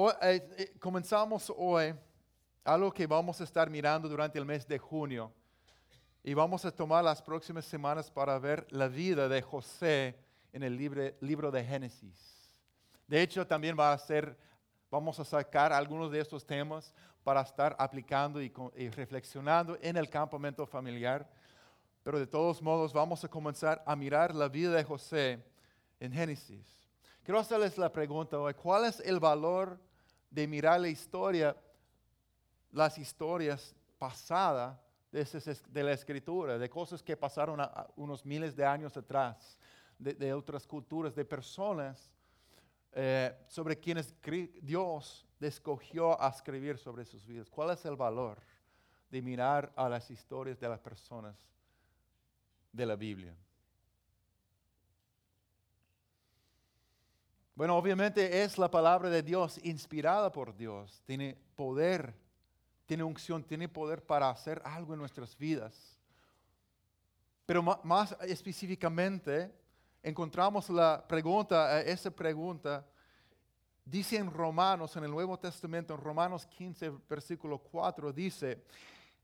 Hoy, eh, eh, comenzamos hoy algo que vamos a estar mirando durante el mes de junio. Y vamos a tomar las próximas semanas para ver la vida de José en el libre- libro de Génesis. De hecho, también va a ser, vamos a sacar algunos de estos temas para estar aplicando y, y reflexionando en el campamento familiar. Pero de todos modos, vamos a comenzar a mirar la vida de José en Génesis. Quiero hacerles la pregunta hoy, ¿cuál es el valor de mirar la historia, las historias pasadas de, de la escritura, de cosas que pasaron a- unos miles de años atrás, de, otras culturas, de personas eh, sobre quienes Dios escogió a escribir sobre sus vidas? ¿Cuál es el valor de mirar a las historias de las personas de la Biblia? Bueno, obviamente es la palabra de Dios inspirada por Dios. Tiene poder, tiene unción, tiene poder para hacer algo en nuestras vidas. Pero más específicamente, encontramos la pregunta, eh, esa pregunta, dice en Romanos, en el Nuevo Testamento, en Romanos 15, versículo 4, dice,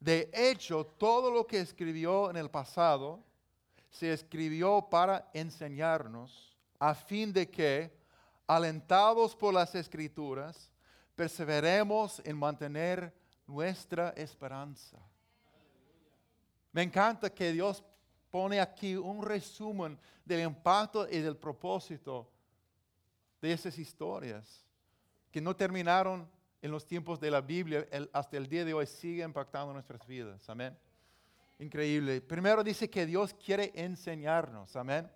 de hecho, todo lo que escribió en el pasado se escribió para enseñarnos, a fin de que, alentados por las escrituras, perseveremos en mantener nuestra esperanza. Me encanta que Dios pone aquí un resumen del impacto y del propósito de esas historias que no terminaron en los tiempos de la Biblia, hasta el día de hoy sigue impactando nuestras vidas. Amén. Increíble. Primero dice que Dios quiere enseñarnos. Amén.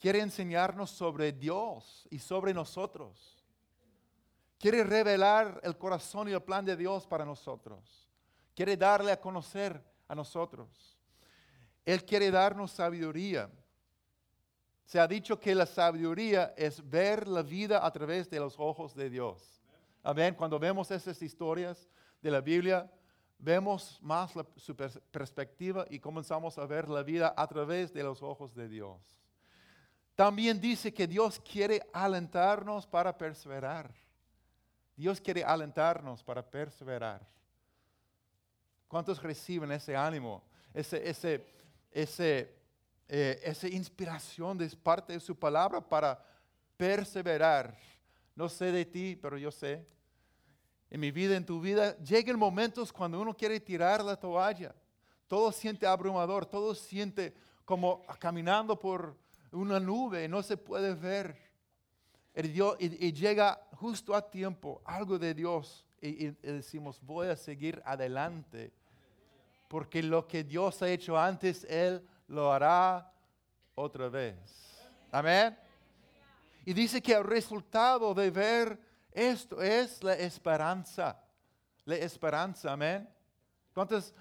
Quiere enseñarnos sobre Dios y sobre nosotros. Quiere revelar el corazón y el plan de Dios para nosotros. Quiere darle a conocer a nosotros. Él quiere darnos sabiduría. Se ha dicho que la sabiduría es ver la vida a través de los ojos de Dios. Amén. Cuando vemos esas historias de la Biblia, vemos más la- su pers- perspectiva y comenzamos a ver la vida a través de los ojos de Dios. También dice que Dios quiere alentarnos para perseverar. Dios quiere alentarnos para perseverar. ¿Cuántos reciben ese ánimo, ese, ese, ese, eh, esa inspiración de parte de su palabra para perseverar? No sé de ti, pero yo sé. En mi vida, en tu vida, llegan momentos cuando uno quiere tirar la toalla. Todo siente abrumador, todo siente como caminando por una nube, no se puede ver. El Dios- y, llega justo a tiempo algo de Dios y, decimos, voy a seguir adelante, porque lo que Dios ha hecho antes, Él lo hará otra vez. Amén. Y dice que el resultado de ver esto es la esperanza. La esperanza, amén. ¿Cuántos eh,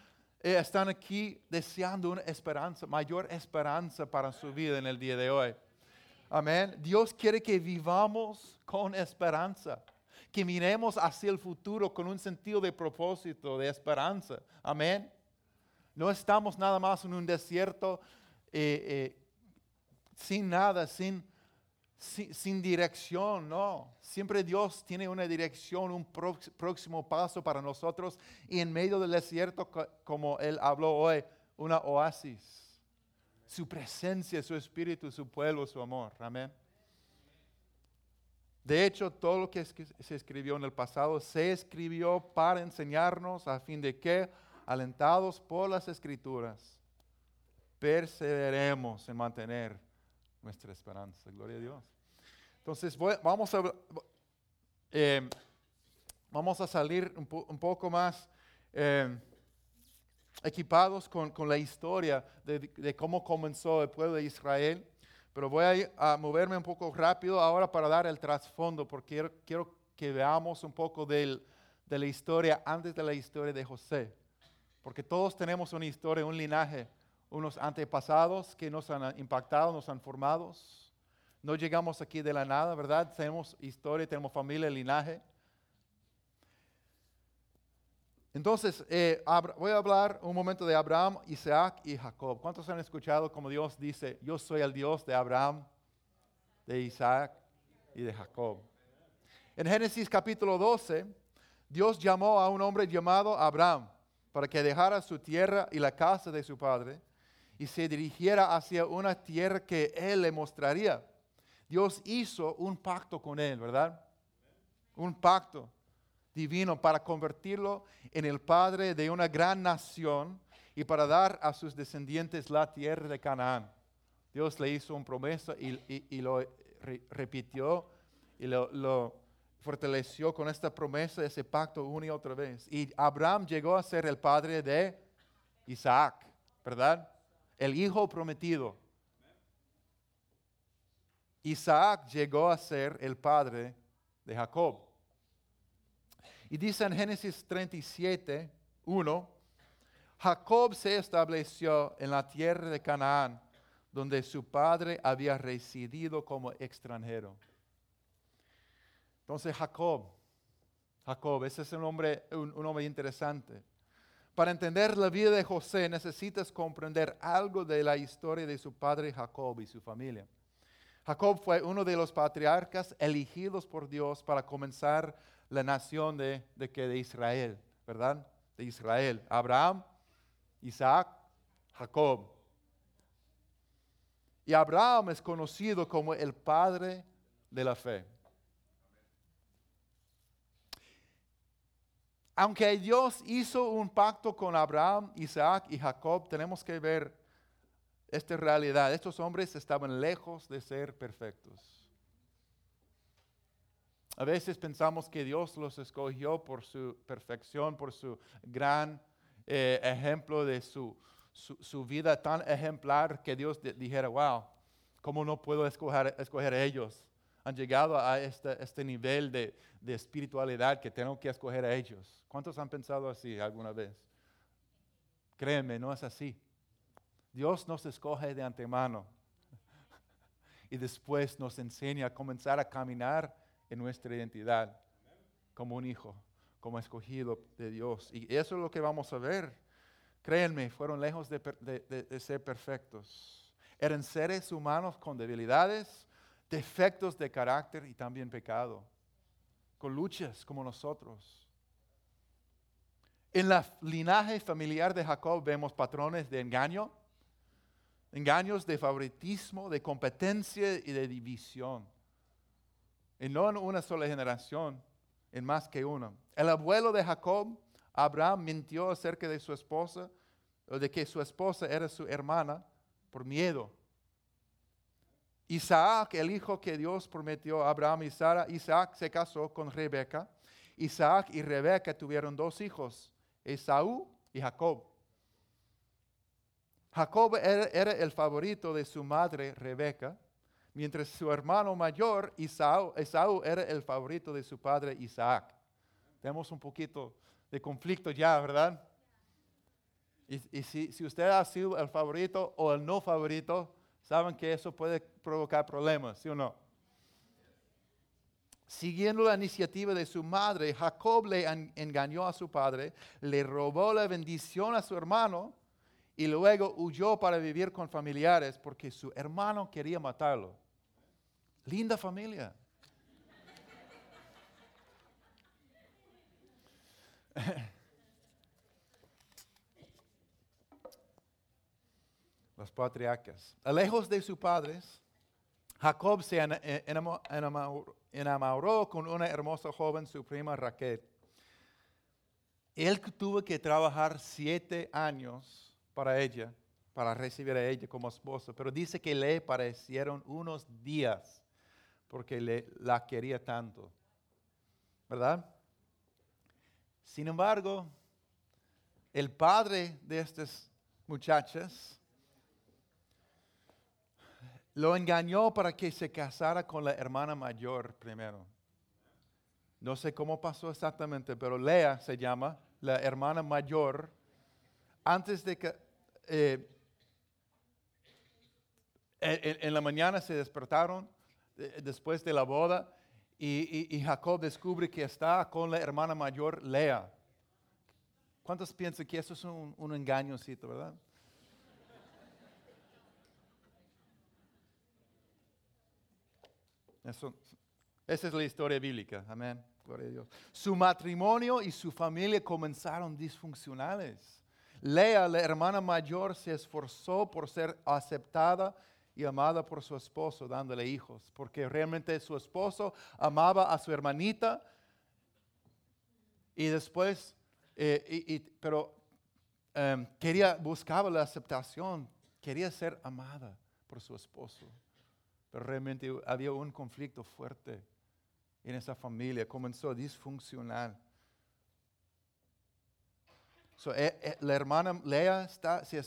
están aquí deseando una esperanza, mayor esperanza para su vida en el día de hoy? Amén. Dios quiere que vivamos con esperanza, que miremos hacia el futuro con un sentido de propósito, de esperanza. Amén. No estamos nada más en un desierto eh, eh, sin nada, sin, sin, dirección, no. Siempre Dios tiene una dirección, un próximo paso para nosotros y en medio del desierto, co- como Él habló hoy, una oasis. Su presencia, su espíritu, su pueblo, su amor. Amén. De hecho, todo lo que se escribió en el pasado se escribió para enseñarnos a fin de que, alentados por las escrituras, perseveremos en mantener nuestra esperanza. Gloria a Dios. Entonces, voy- vamos, a, eh, vamos a salir un, po- un poco más eh, equipados con, con la historia de, de cómo comenzó el pueblo de Israel. Pero voy a moverme un poco rápido ahora para dar el trasfondo, porque quiero, quiero que veamos un poco del- de la historia antes de la historia de José. Porque todos tenemos una historia, un linaje, unos antepasados que nos han impactado, nos han formado. No llegamos aquí de la nada, ¿verdad? Tenemos historia, tenemos familia, linaje. Entonces, eh, voy a hablar un momento de Abraham, Isaac y Jacob. ¿Cuántos han escuchado como Dios dice, yo soy el Dios de Abraham, de Isaac y de Jacob? En Génesis capítulo 12, Dios llamó a un hombre llamado Abraham para que dejara su tierra y la casa de su padre y se dirigiera hacia una tierra que él le mostraría. Dios hizo un pacto con él, ¿verdad? Un pacto divino para convertirlo en el padre de una gran nación y para dar a sus descendientes la tierra de Canaán. Dios le hizo una promesa y, lo repitió y lo, fortaleció con esta promesa, ese pacto una y otra vez. Y Abraham llegó a ser el padre de Isaac, ¿verdad? El hijo prometido. Isaac llegó a ser el padre de Jacob. Y dice en Génesis 37, 1, Jacob se estableció en la tierra de Canaán, donde su padre había residido como extranjero. Entonces Jacob, Jacob, ese es un nombre, un, un nombre interesante. Para entender la vida de José necesitas comprender algo de la historia de su padre Jacob y su familia. Jacob fue uno de los patriarcas elegidos por Dios para comenzar la nación de, de, de Israel, ¿verdad? De Israel. Abraham, Isaac, Jacob. Y Abraham es conocido como el padre de la fe. Aunque Dios hizo un pacto con Abraham, Isaac y Jacob, tenemos que ver esta realidad. Estos hombres estaban lejos de ser perfectos. A veces pensamos que Dios los escogió por su perfección, por su gran eh, ejemplo de su, su, vida tan ejemplar que Dios dijera, wow, ¿cómo no puedo escoger, escoger a ellos? Han llegado a este, este nivel de, de, espiritualidad que tengo que escoger a ellos. ¿Cuántos han pensado así alguna vez? Créeme, no es así. Dios nos escoge de antemano y después nos enseña a comenzar a caminar en nuestra identidad como un hijo como escogido de Dios. Y eso es lo que vamos a ver. Créanme, fueron lejos de, ser perfectos. Eran seres humanos con debilidades, defectos de carácter y también pecado, con luchas como nosotros. En la linaje familiar de Jacob vemos patrones de engaño, engaños de favoritismo, de competencia y de división. Y no en una sola generación, en más que uno. El abuelo de Jacob, Abraham, mintió acerca de su esposa, o de que su esposa era su hermana, por miedo. Isaac, el hijo que Dios prometió a Abraham y Sara, Isaac se casó con Rebeca. Isaac y Rebeca tuvieron dos hijos, Esaú y Jacob. Jacob era, el favorito de su madre Rebeca, mientras su hermano mayor, Esaú era el favorito de su padre Isaac. Tenemos un poquito de conflicto ya, ¿verdad? Y, si, si, usted ha sido el favorito o el no favorito, saben que eso puede provocar problemas, ¿sí o no? Siguiendo la iniciativa de su madre, Jacob le engañó a su padre, le robó la bendición a su hermano y luego huyó para vivir con familiares porque su hermano quería matarlo. Linda familia. Los patriarcas. Lejos de sus padres, Jacob se enamoró con una hermosa joven, su prima Raquel. Él tuvo que trabajar siete años para ella, para recibir a ella como esposa, pero dice que le parecieron unos días porque le, la quería tanto. ¿Verdad? Sin embargo, el padre de estas muchachas lo engañó para que se casara con la hermana mayor primero. No sé cómo pasó exactamente, pero Lea se llama, la hermana mayor, antes de que eh, en, la mañana se despertaron después de la boda y, Jacob descubre que está con la hermana mayor Lea. ¿Cuántos piensan que eso es un, un verdad? Eso, Esa es la historia bíblica. Amén. Gloria a Dios. Su matrimonio y su familia comenzaron disfuncionales. Lea, la hermana mayor, se esforzó por ser aceptada y amada por su esposo, dándole hijos, porque realmente su esposo amaba a su hermanita y después, eh, pero em, quería, buscaba la aceptación, quería ser amada por su esposo, pero realmente había un conflicto fuerte en esa familia, comenzó a disfuncionar. Eh, eh, la hermana Lea está, se,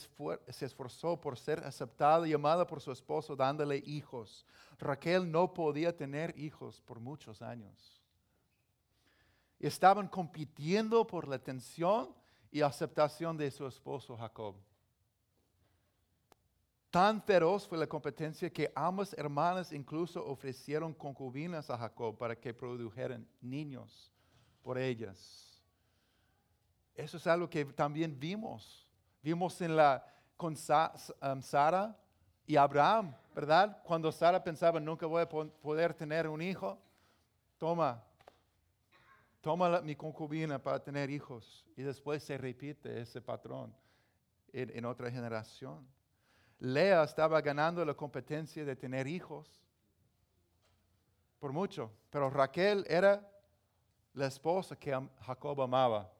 esforzó por ser aceptada y amada por su esposo, dándole hijos. Raquel no podía tener hijos por muchos años. Estaban compitiendo por la atención y aceptación de su esposo Jacob. Tan feroz fue la competencia que ambas hermanas incluso ofrecieron concubinas a Jacob para que produjeran niños por ellas. Eso es algo que también vimos. Vimos en la, con um, Sara y Abraham, ¿verdad? Cuando Sara pensaba, nunca voy a poder tener un hijo, toma, toma mi concubina para tener hijos. Y después se repite ese patrón en otra generación. Lea estaba ganando la competencia de tener hijos por mucho, pero Raquel era la esposa que Jacob amaba.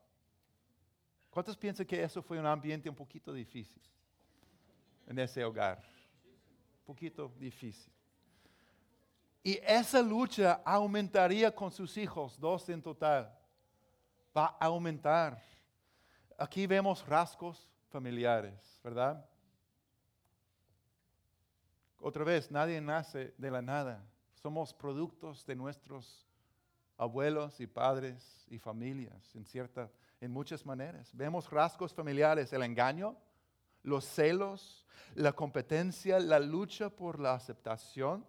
¿Cuántos piensan que eso fue un ambiente un poquito difícil en ese hogar? Un poquito difícil. Y esa lucha aumentaría con sus hijos, dos en total. Va a aumentar. Aquí vemos rasgos familiares, ¿verdad? Otra vez, nadie nace de la nada. Somos productos de nuestros abuelos y padres y familias en cierta en muchas maneras. Vemos rasgos familiares, el engaño, los celos, la competencia, la lucha por la aceptación,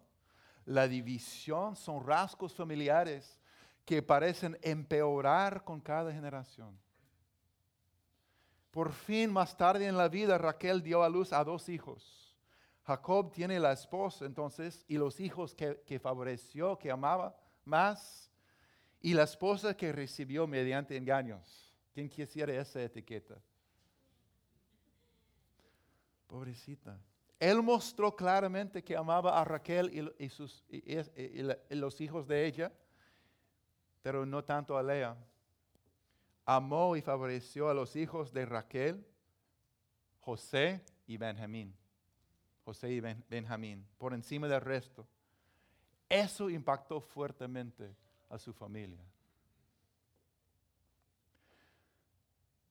la división, son rasgos familiares que parecen empeorar con cada generación. Por fin, más tarde en la vida, Raquel dio a luz a dos hijos. Jacob tiene la esposa entonces y los hijos que, favoreció, que amaba más, y la esposa que recibió mediante engaños. ¿Quién quisiera esa etiqueta? Pobrecita. Él mostró claramente que amaba a Raquel y, sus, los hijos de ella, pero no tanto a Lea. Amó y favoreció a los hijos de Raquel, José y Benjamín. José y Benjamín, por encima del resto. Eso impactó fuertemente a su familia.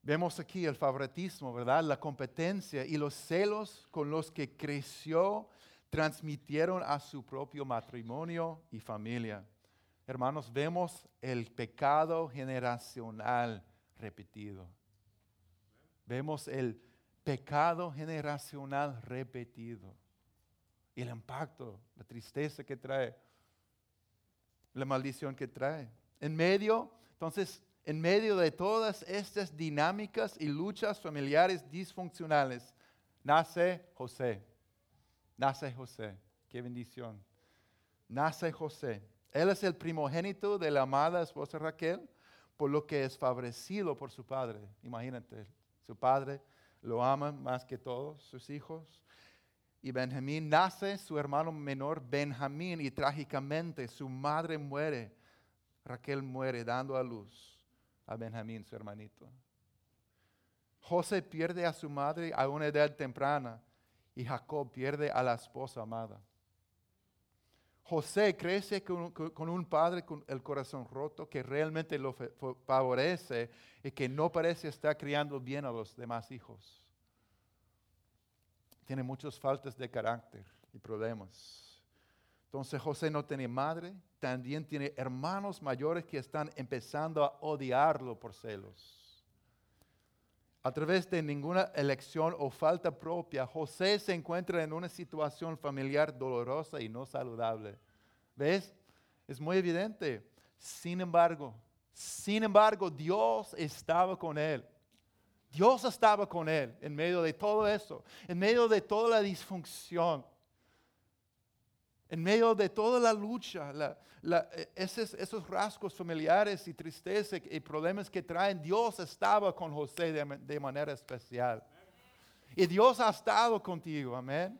Vemos aquí el favoritismo, ¿verdad? La competencia y los celos con los que creció transmitieron a su propio matrimonio y familia. Hermanos, vemos el pecado generacional repetido. Vemos el pecado generacional repetido. Y el impacto, la tristeza que trae, la maldición que trae. En medio, entonces, en medio de todas estas dinámicas y luchas familiares disfuncionales, nace José. Nace José. Qué bendición. Nace José. Él es el primogénito de la amada esposa Raquel, por lo que es favorecido por su padre. Imagínate, su padre lo ama más que todos sus hijos. Y Benjamín nace su hermano menor Benjamín y trágicamente su madre muere. Raquel muere dando a luz a Benjamín, su hermanito. José pierde a su madre a una edad temprana y Jacob pierde a la esposa amada. José crece con, un padre con el corazón roto que realmente lo favorece y que no parece estar criando bien a los demás hijos. Tiene muchas faltas de carácter y problemas. Entonces José no tiene madre, también tiene hermanos mayores que están empezando a odiarlo por celos. A través de ninguna elección o falta propia, José se encuentra en una situación familiar dolorosa y no saludable. ¿Ves? Es muy evidente. Sin embargo, sin embargo, Dios estaba con él. Dios estaba con él en medio de todo eso, en medio de toda la disfunción En medio de toda la lucha, esos, esos, rasgos familiares y tristeza y problemas que traen, Dios estaba con José de, manera especial. Y Dios ha estado contigo, amén.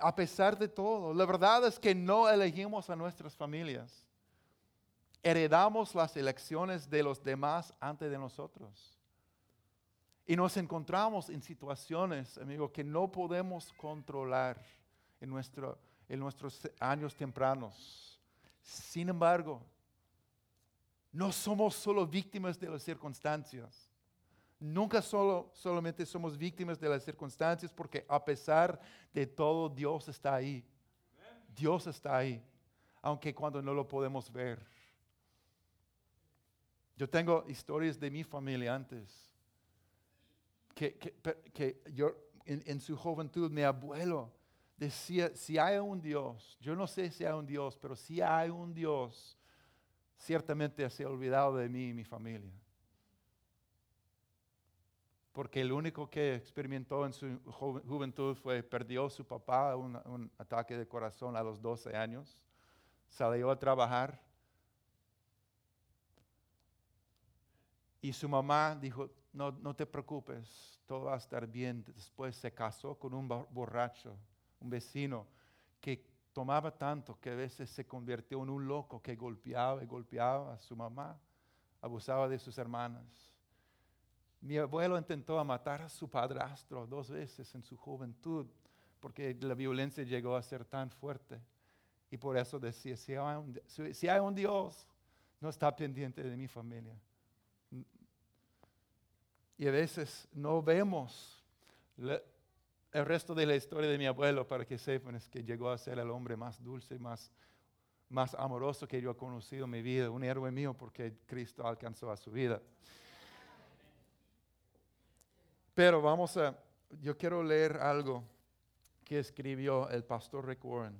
a pesar de todo, la verdad es que no elegimos a nuestras familias. Heredamos las elecciones de los demás antes de nosotros. Y nos encontramos en situaciones, amigo, que no podemos controlar en, nuestro, en nuestros años tempranos. Sin embargo, no somos solo víctimas de las circunstancias. Nunca solo, solamente somos víctimas de las circunstancias porque a pesar de todo Dios está ahí. Dios está ahí, aunque cuando no lo podemos ver. Yo tengo historias de mi familia antes que, yo, en, su juventud, mi abuelo decía, si hay un Dios, yo no sé si hay un Dios, pero si hay un Dios, ciertamente se ha olvidado de mí y mi familia. Porque el único que experimentó en su juventud fue, perdió su papá, un, un ataque de corazón a los 12 años, salió a trabajar. Y su mamá dijo, no, no te preocupes, todo va a estar bien. Después se casó con un borracho, un vecino que tomaba tanto que a veces se convirtió en un loco que golpeaba y golpeaba a su mamá, abusaba de sus hermanas. Mi abuelo intentó matar a su padrastro dos veces en su juventud porque la violencia llegó a ser tan fuerte. Y por eso decía, si hay un, si hay un Dios, no está pendiente de mi familia. Y a veces no vemos el resto de la historia de mi abuelo para que sepan es que llegó a ser el hombre más dulce, más, más amoroso que yo he conocido en mi vida, un héroe mío porque Cristo alcanzó a su vida. Pero vamos a, yo quiero leer algo que escribió el pastor Rick Warren.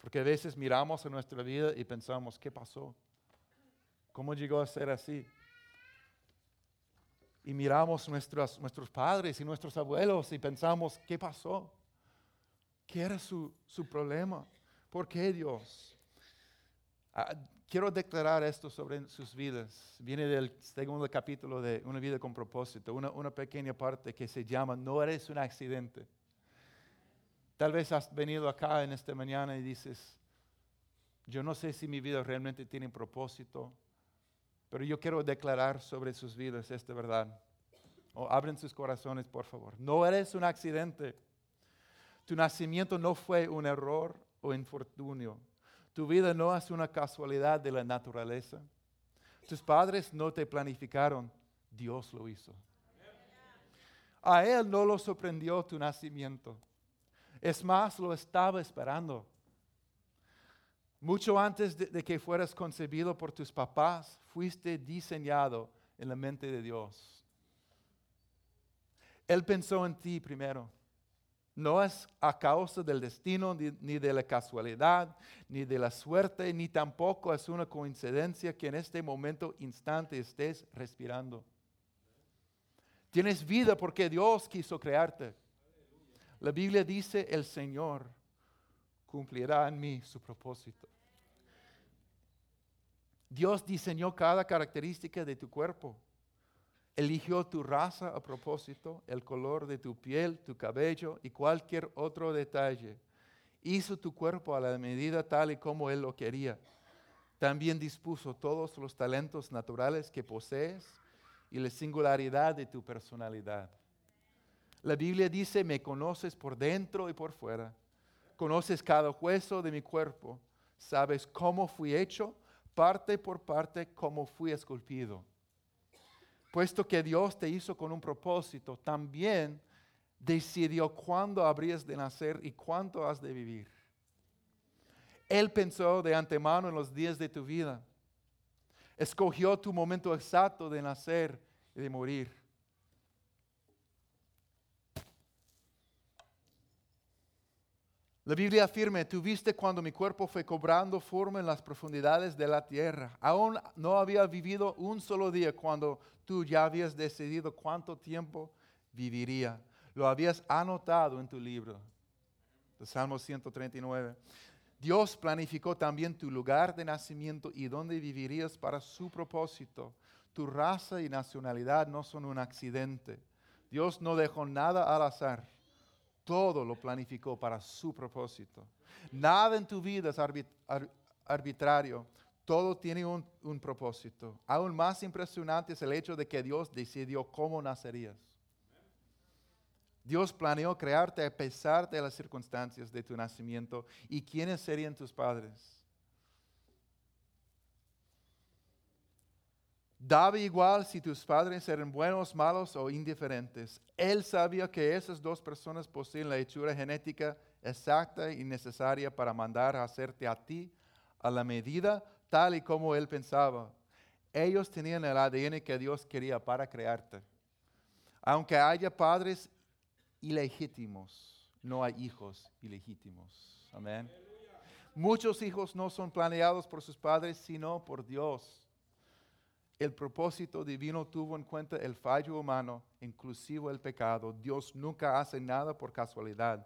Porque a veces miramos en nuestra vida y pensamos, ¿qué pasó? ¿Cómo llegó a ser así? Y miramos nuestros, nuestros padres y nuestros abuelos y pensamos, ¿qué pasó? ¿Qué era su, su problema? ¿Por qué Dios? Ah, quiero declarar esto sobre sus vidas. Viene del segundo capítulo de Una vida con propósito, una, una pequeña parte que se llama No eres un accidente. Tal vez has venido acá en esta mañana y dices, yo no sé si mi vida realmente tiene propósito, pero yo quiero declarar sobre sus vidas esta verdad. O abren sus corazones, por favor. No eres un accidente. Tu nacimiento no fue un error o infortunio. Tu vida no es una casualidad de la naturaleza. Tus padres no te planificaron, Dios lo hizo. A Él no lo sorprendió tu nacimiento. Es más, lo estaba esperando. Mucho antes de, que fueras concebido por tus papás, fuiste diseñado en la mente de Dios. Él pensó en ti primero. No es a causa del destino, ni, ni, de la casualidad, ni de la suerte, ni tampoco es una coincidencia que en este momento instante estés respirando. Tienes vida porque Dios quiso crearte. La Biblia dice, el Señor cumplirá en mí su propósito. Dios diseñó cada característica de tu cuerpo. Eligió tu raza a propósito, el color de tu piel, tu cabello y cualquier otro detalle. Hizo tu cuerpo a la medida tal y como Él lo quería. También dispuso todos los talentos naturales que posees y la singularidad de tu personalidad. La Biblia dice, me conoces por dentro y por fuera. Conoces cada hueso de mi cuerpo. Sabes cómo fui hecho parte por parte como fui esculpido. Puesto que Dios te hizo con un propósito, también decidió cuándo habrías de nacer y cuánto has de vivir. Él pensó de antemano en los días de tu vida. Escogió tu momento exacto de nacer y de morir. La Biblia afirma, tú viste cuando mi cuerpo fue cobrando forma en las profundidades de la tierra. Aún no había vivido un solo día cuando tú ya habías decidido cuánto tiempo viviría. Lo habías anotado en tu libro. de Salmo 139. Dios planificó también tu lugar de nacimiento y dónde vivirías para su propósito. Tu raza y nacionalidad no son un accidente. Dios no dejó nada al azar. Todo lo planificó para su propósito. Nada en tu vida es arbitrario. Todo tiene un, un propósito. Aún más impresionante es el hecho de que Dios decidió cómo nacerías. Dios planeó crearte a pesar de las circunstancias de tu nacimiento y quiénes serían tus padres. Daba igual si tus padres eran buenos, malos o indiferentes. Él sabía que esas dos personas poseen la hechura genética exacta y necesaria para mandar a hacerte a ti a la medida tal y como él pensaba. Ellos tenían el ADN que Dios quería para crearte. Aunque haya padres ilegítimos, no hay hijos ilegítimos. Amén. Muchos hijos no son planeados por sus padres, sino por Dios. El propósito divino tuvo en cuenta el fallo humano, inclusive el pecado. Dios nunca hace nada por casualidad,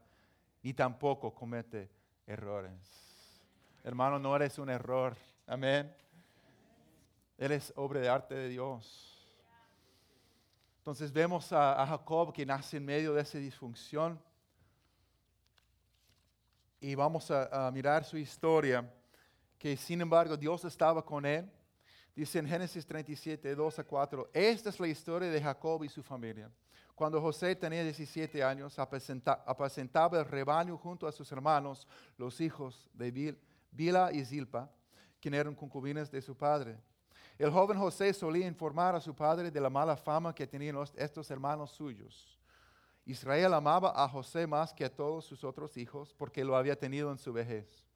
ni tampoco comete errores. Hermano, no eres un error. Amén. Eres obra de arte de Dios. Entonces vemos a, Jacob que nace en medio de esa disfunción. Y vamos a mirar su historia, que sin embargo Dios estaba con él Dice en Génesis 37, 2 a 4, esta es la historia de Jacob y su familia. Cuando José tenía 17 años, apacentaba el rebaño junto a sus hermanos, los hijos de Bila y Zilpa, quienes eran concubinas de su padre. El joven José solía informar a su padre de la mala fama que tenían estos hermanos suyos. Israel amaba a José más que a todos sus otros hijos porque lo había tenido en su vejez.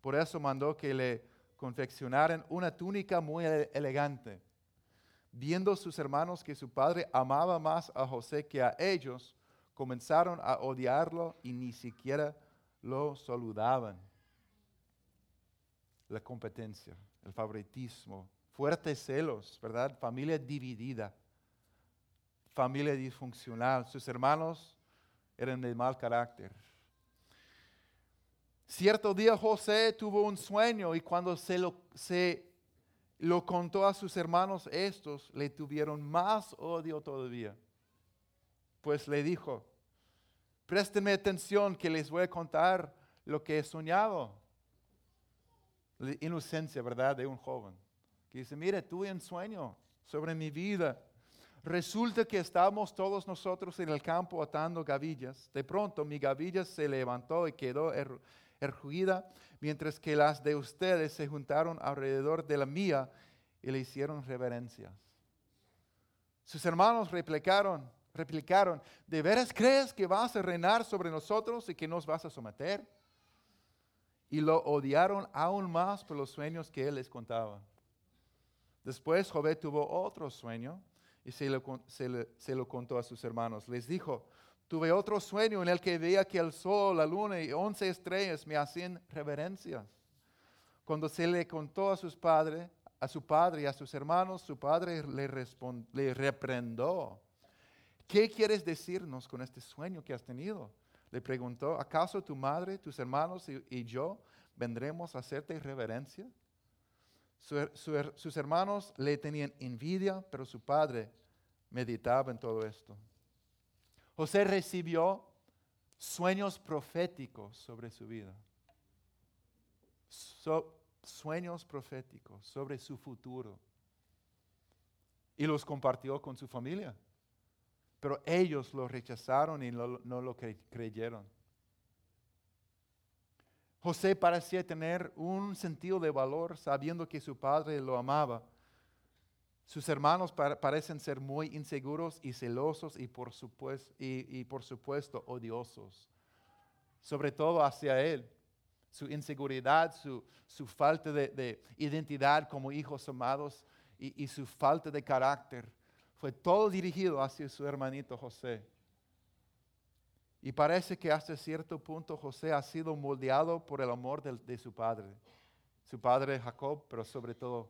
Por eso mandó que le confeccionaron una túnica muy elegante. Viendo sus hermanos que su padre amaba más a José que a ellos, comenzaron a odiarlo y ni siquiera lo saludaban. La competencia, el favoritismo, fuertes celos, ¿verdad? Familia dividida, familia disfuncional. Sus hermanos eran de mal carácter. Cierto día José tuvo un sueño y cuando se lo, se lo contó a sus hermanos, estos le tuvieron más odio todavía. Pues le dijo, préstenme atención que les voy a contar lo que he soñado. La inocencia, ¿verdad? De un joven. Que dice, mire, tuve un sueño sobre mi vida. Resulta que estábamos todos nosotros en el campo atando gavillas. De pronto mi gavilla se levantó y quedó mientras que las de ustedes se juntaron alrededor de la mía y le hicieron reverencias. Sus hermanos replicaron, replicaron, ¿de veras crees que vas a reinar sobre nosotros y que nos vas a someter? Y lo odiaron aún más por los sueños que él les contaba. Después Jobé tuvo otro sueño y se lo, se lo contó a sus hermanos. Les dijo, Tuve otro sueño en el que veía que el sol, la luna y once estrellas me hacían reverencias. Cuando se le contó a sus padres, a su padre y a sus hermanos, su padre le, reprendó. ¿Qué quieres decirnos con este sueño que has tenido? Le preguntó, ¿acaso tu madre, tus hermanos y, yo vendremos a hacerte reverencia? sus hermanos le tenían envidia, pero su padre meditaba en todo esto. José recibió sueños proféticos sobre su vida. sueños proféticos sobre su futuro. Y los compartió con su familia. Pero ellos lo rechazaron y no, lo creyeron. José parecía tener un sentido de valor sabiendo que su padre lo amaba sus hermanos parecen ser muy inseguros y celosos y por, supuesto, odiosos, sobre todo hacia él. Su inseguridad, su, falta de, identidad como hijos amados y, y su falta de carácter fue todo dirigido hacia su hermanito José. Y parece que hasta cierto punto José ha sido moldeado por el amor de, de, su padre. Su padre Jacob, pero sobre todo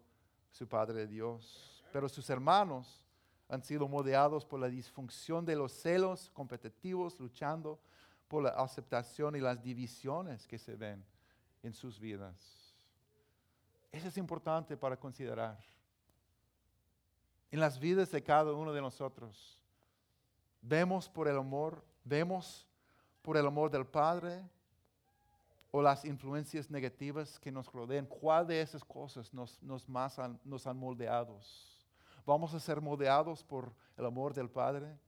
su padre Dios pero sus hermanos han sido moldeados por la disfunción de los celos competitivos, luchando por la aceptación y las divisiones que se ven en sus vidas. Eso es importante para considerar. En las vidas de cada uno de nosotros, vemos por el amor, vemos por el amor del Padre o las influencias negativas que nos rodean. ¿Cuál de esas cosas nos, nos, más han, nos han moldeado? ¿Vamos a ser moldeados por el amor del Padre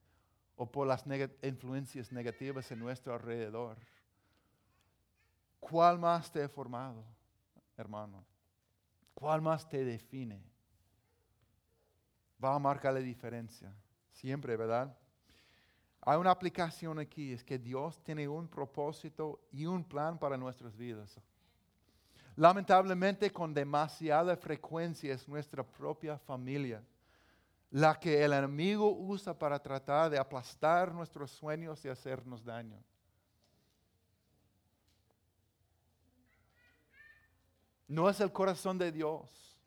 o por las influencias negativas en nuestro alrededor? ¿Cuál más te ha formado, hermano? ¿Cuál más te define? Va a marcar la diferencia. Siempre, ¿verdad? Hay una aplicación aquí, es que Dios tiene un propósito y un plan para nuestras vidas. Lamentablemente con demasiada frecuencia es nuestra propia familia la que el enemigo usa para tratar de aplastar nuestros sueños y hacernos daño. No es el corazón de Dios.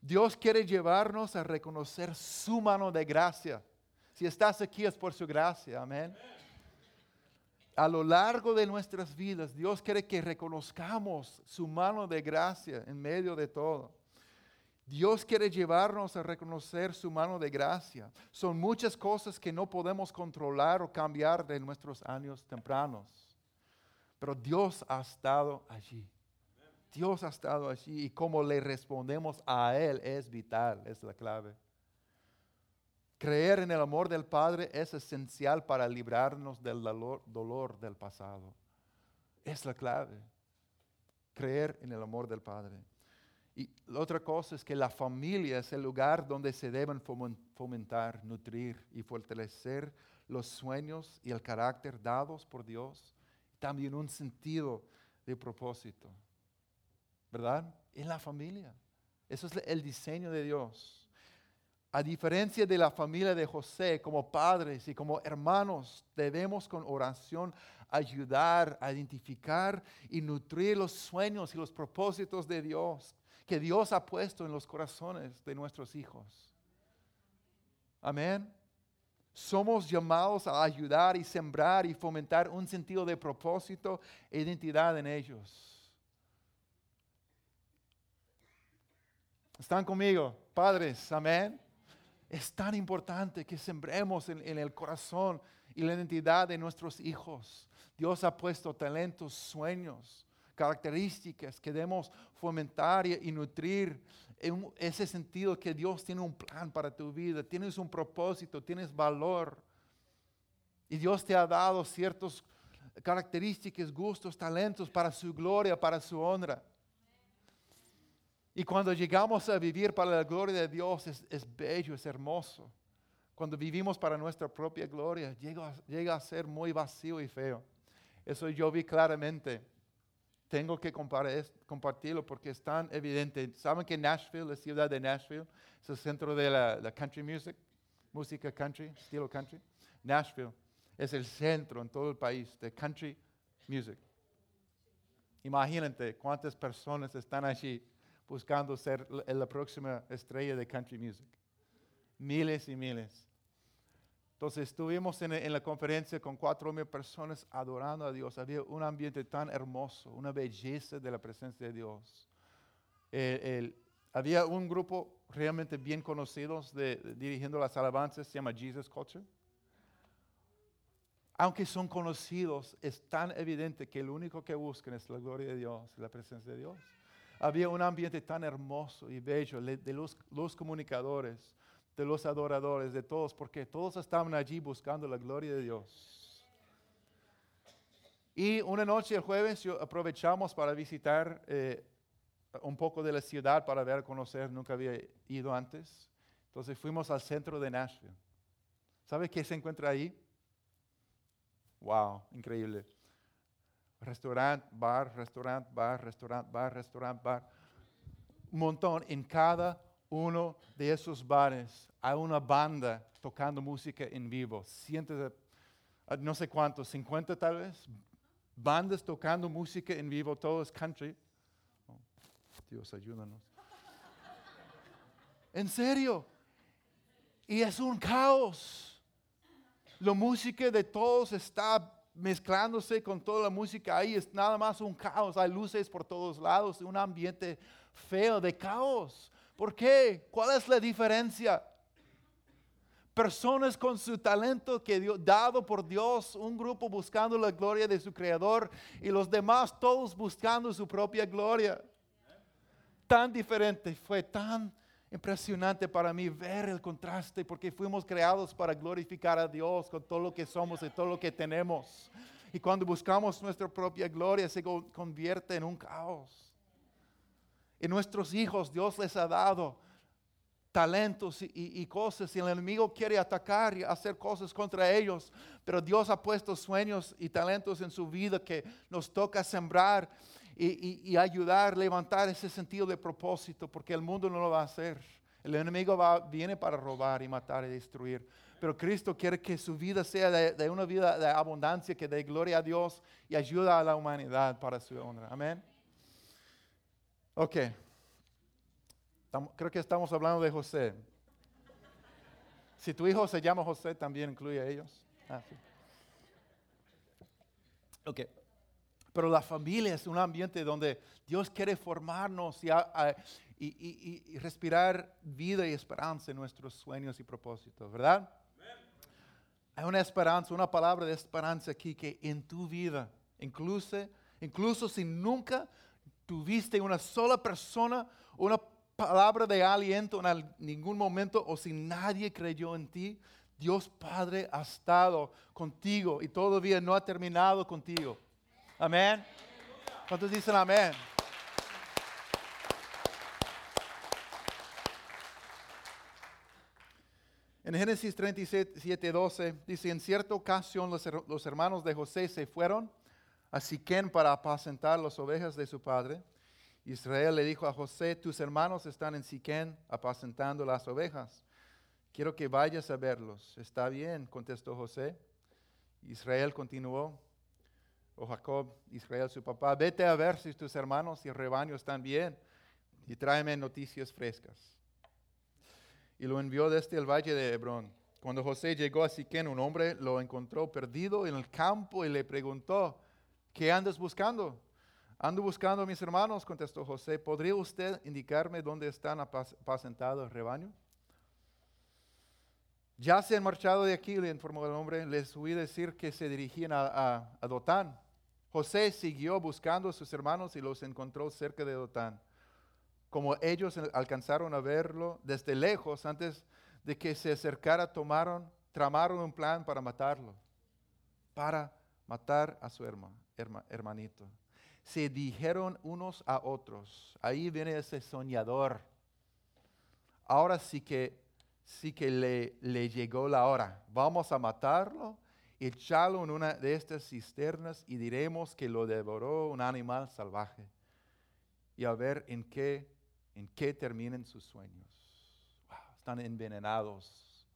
Dios quiere llevarnos a reconocer su mano de gracia. Si estás aquí es por su gracia, amén. A lo largo de nuestras vidas, Dios quiere que reconozcamos su mano de gracia en medio de todo. Dios quiere llevarnos a reconocer su mano de gracia. Son muchas cosas que no podemos controlar o cambiar de nuestros años tempranos. Pero Dios ha estado allí. Dios ha estado allí y cómo le respondemos a Él es vital, es la clave. Creer en el amor del Padre es esencial para librarnos del dolor, dolor del pasado. Es la clave. Creer en el amor del Padre. Y la otra cosa es que la familia es el lugar donde se deben fomentar, nutrir y fortalecer los sueños y el carácter dados por Dios. También un sentido de propósito. ¿Verdad? En la familia. Eso es el diseño de Dios. A diferencia de la familia de José, como padres y como hermanos, debemos con oración ayudar a identificar y nutrir los sueños y los propósitos de Dios que Dios ha puesto en los corazones de nuestros hijos. Amén. Somos llamados a ayudar y sembrar y fomentar un sentido de propósito e identidad en ellos. ¿Están conmigo? Padres, amén. Es tan importante que sembremos en, en, el corazón y la identidad de nuestros hijos. Dios ha puesto talentos, sueños, características que debemos fomentar y, nutrir ese sentido que Dios tiene un plan para tu vida, tienes un propósito, tienes valor. Y Dios te ha dado ciertas características, gustos, talentos para su gloria, para su honra. Y cuando llegamos a vivir para la gloria de Dios es, bello, es hermoso. Cuando vivimos para nuestra propia gloria llega a ser muy vacío y feo. Eso yo vi claramente tengo que compartirlo porque es tan evidente. ¿Saben que Nashville, la ciudad de Nashville, es el centro de la, country music, música country, estilo country? Nashville es el centro en todo el país de country music. Imagínate cuántas personas están allí buscando ser la próxima estrella de country music. Miles y miles. Entonces estuvimos en, la conferencia con cuatro mil personas adorando a Dios. Había un ambiente tan hermoso, una belleza de la presencia de Dios. había un grupo realmente bien conocido de, dirigiendo las alabanzas, se llama Jesus Culture. Aunque son conocidos, es tan evidente que lo único que buscan es la gloria de Dios, la presencia de Dios. Había un ambiente tan hermoso y bello de los comunicadores de los adoradores, de todos, porque todos estaban allí buscando la gloria de Dios. Y una noche el jueves aprovechamos para visitar eh, un poco de la ciudad para ver, conocer, nunca había ido antes. Entonces fuimos al centro de Nashville. ¿Sabe qué se encuentra ahí? Wow, increíble. Restaurante, bar, restaurante, bar, restaurante, bar, restaurante, bar. Un montón en cada uno de esos bares hay una banda tocando música en vivo. Cientos ah, no sé cuántos, 50 tal vez, bandas tocando música en vivo, todo es country. Oh, Dios, ayúdanos. en serio. Y es un caos. La música de todos está mezclándose con toda la música ahí, es nada más un caos, hay luces por todos lados, un ambiente feo de caos. ¿Por qué? ¿Cuál es la diferencia? Personas con su talento que dio, dado por Dios, un grupo buscando la gloria de su Creador y los demás todos buscando su propia gloria. Tan diferente, fue tan impresionante para mí ver el contraste porque fuimos creados para glorificar a Dios con todo lo que somos y todo lo que tenemos. Y cuando buscamos nuestra propia gloria se convierte en un caos. Y nuestros hijos Dios les ha dado talentos y, cosas y el enemigo quiere atacar y hacer cosas contra ellos, pero Dios ha puesto sueños y talentos en su vida que nos toca sembrar y, ayudar, levantar ese sentido de propósito, porque el mundo no lo va a hacer. El enemigo viene para robar y matar y destruir. Pero Cristo quiere que su vida sea de, de una vida de abundancia, que dé gloria a Dios y ayuda a la humanidad para su honra. Amén. Ok. Creo que estamos hablando de José. Si tu hijo se llama José, también incluye a ellos. Ah, ok. Pero la familia es un ambiente donde Dios quiere formarnos y, respirar vida y esperanza en nuestros sueños y propósitos, ¿verdad? Hay una esperanza, una palabra de esperanza aquí que en tu vida, incluso, incluso si nunca tuviste una sola persona, una palabra de aliento en ningún momento o si nadie creyó en ti, Dios Padre ha estado contigo y todavía no ha terminado contigo. Amén. ¿Cuántos dicen amén? En Génesis 37, 12 dice, en cierta ocasión los, los hermanos de José se fueron a Siquén para apacentar las ovejas de su padre. Israel le dijo a José, tus hermanos están en Siquén apacentando las ovejas. Quiero que vayas a verlos. Está bien, contestó José. Israel continuó, o Jacob, Israel, su papá, vete a ver si tus hermanos y el rebaño están bien y tráeme noticias frescas. Y lo envió desde el valle de Hebrón. Cuando José llegó a Siquén, un hombre lo encontró perdido en el campo y le preguntó, ¿qué andas buscando? Ando buscando a mis hermanos, contestó José. ¿Podría usted indicarme dónde están apacentados el rebaño? Ya se han marchado de aquí, le informó el hombre. Les oí decir que se dirigían a, a Dotán. José siguió buscando a sus hermanos y los encontró cerca de Dotán. Como ellos alcanzaron a verlo desde lejos, antes de que se acercara, tomaron, tramaron un plan para matarlo, para matar a su hermanito. Se dijeron unos a otros, ahí viene ese soñador. Ahora sí que, sí que le, le llegó la hora. Vamos a matarlo echarlo en una de estas cisternas y diremos que lo devoró un animal salvaje. Y a ver en qué, en qué terminan sus sueños. están envenenados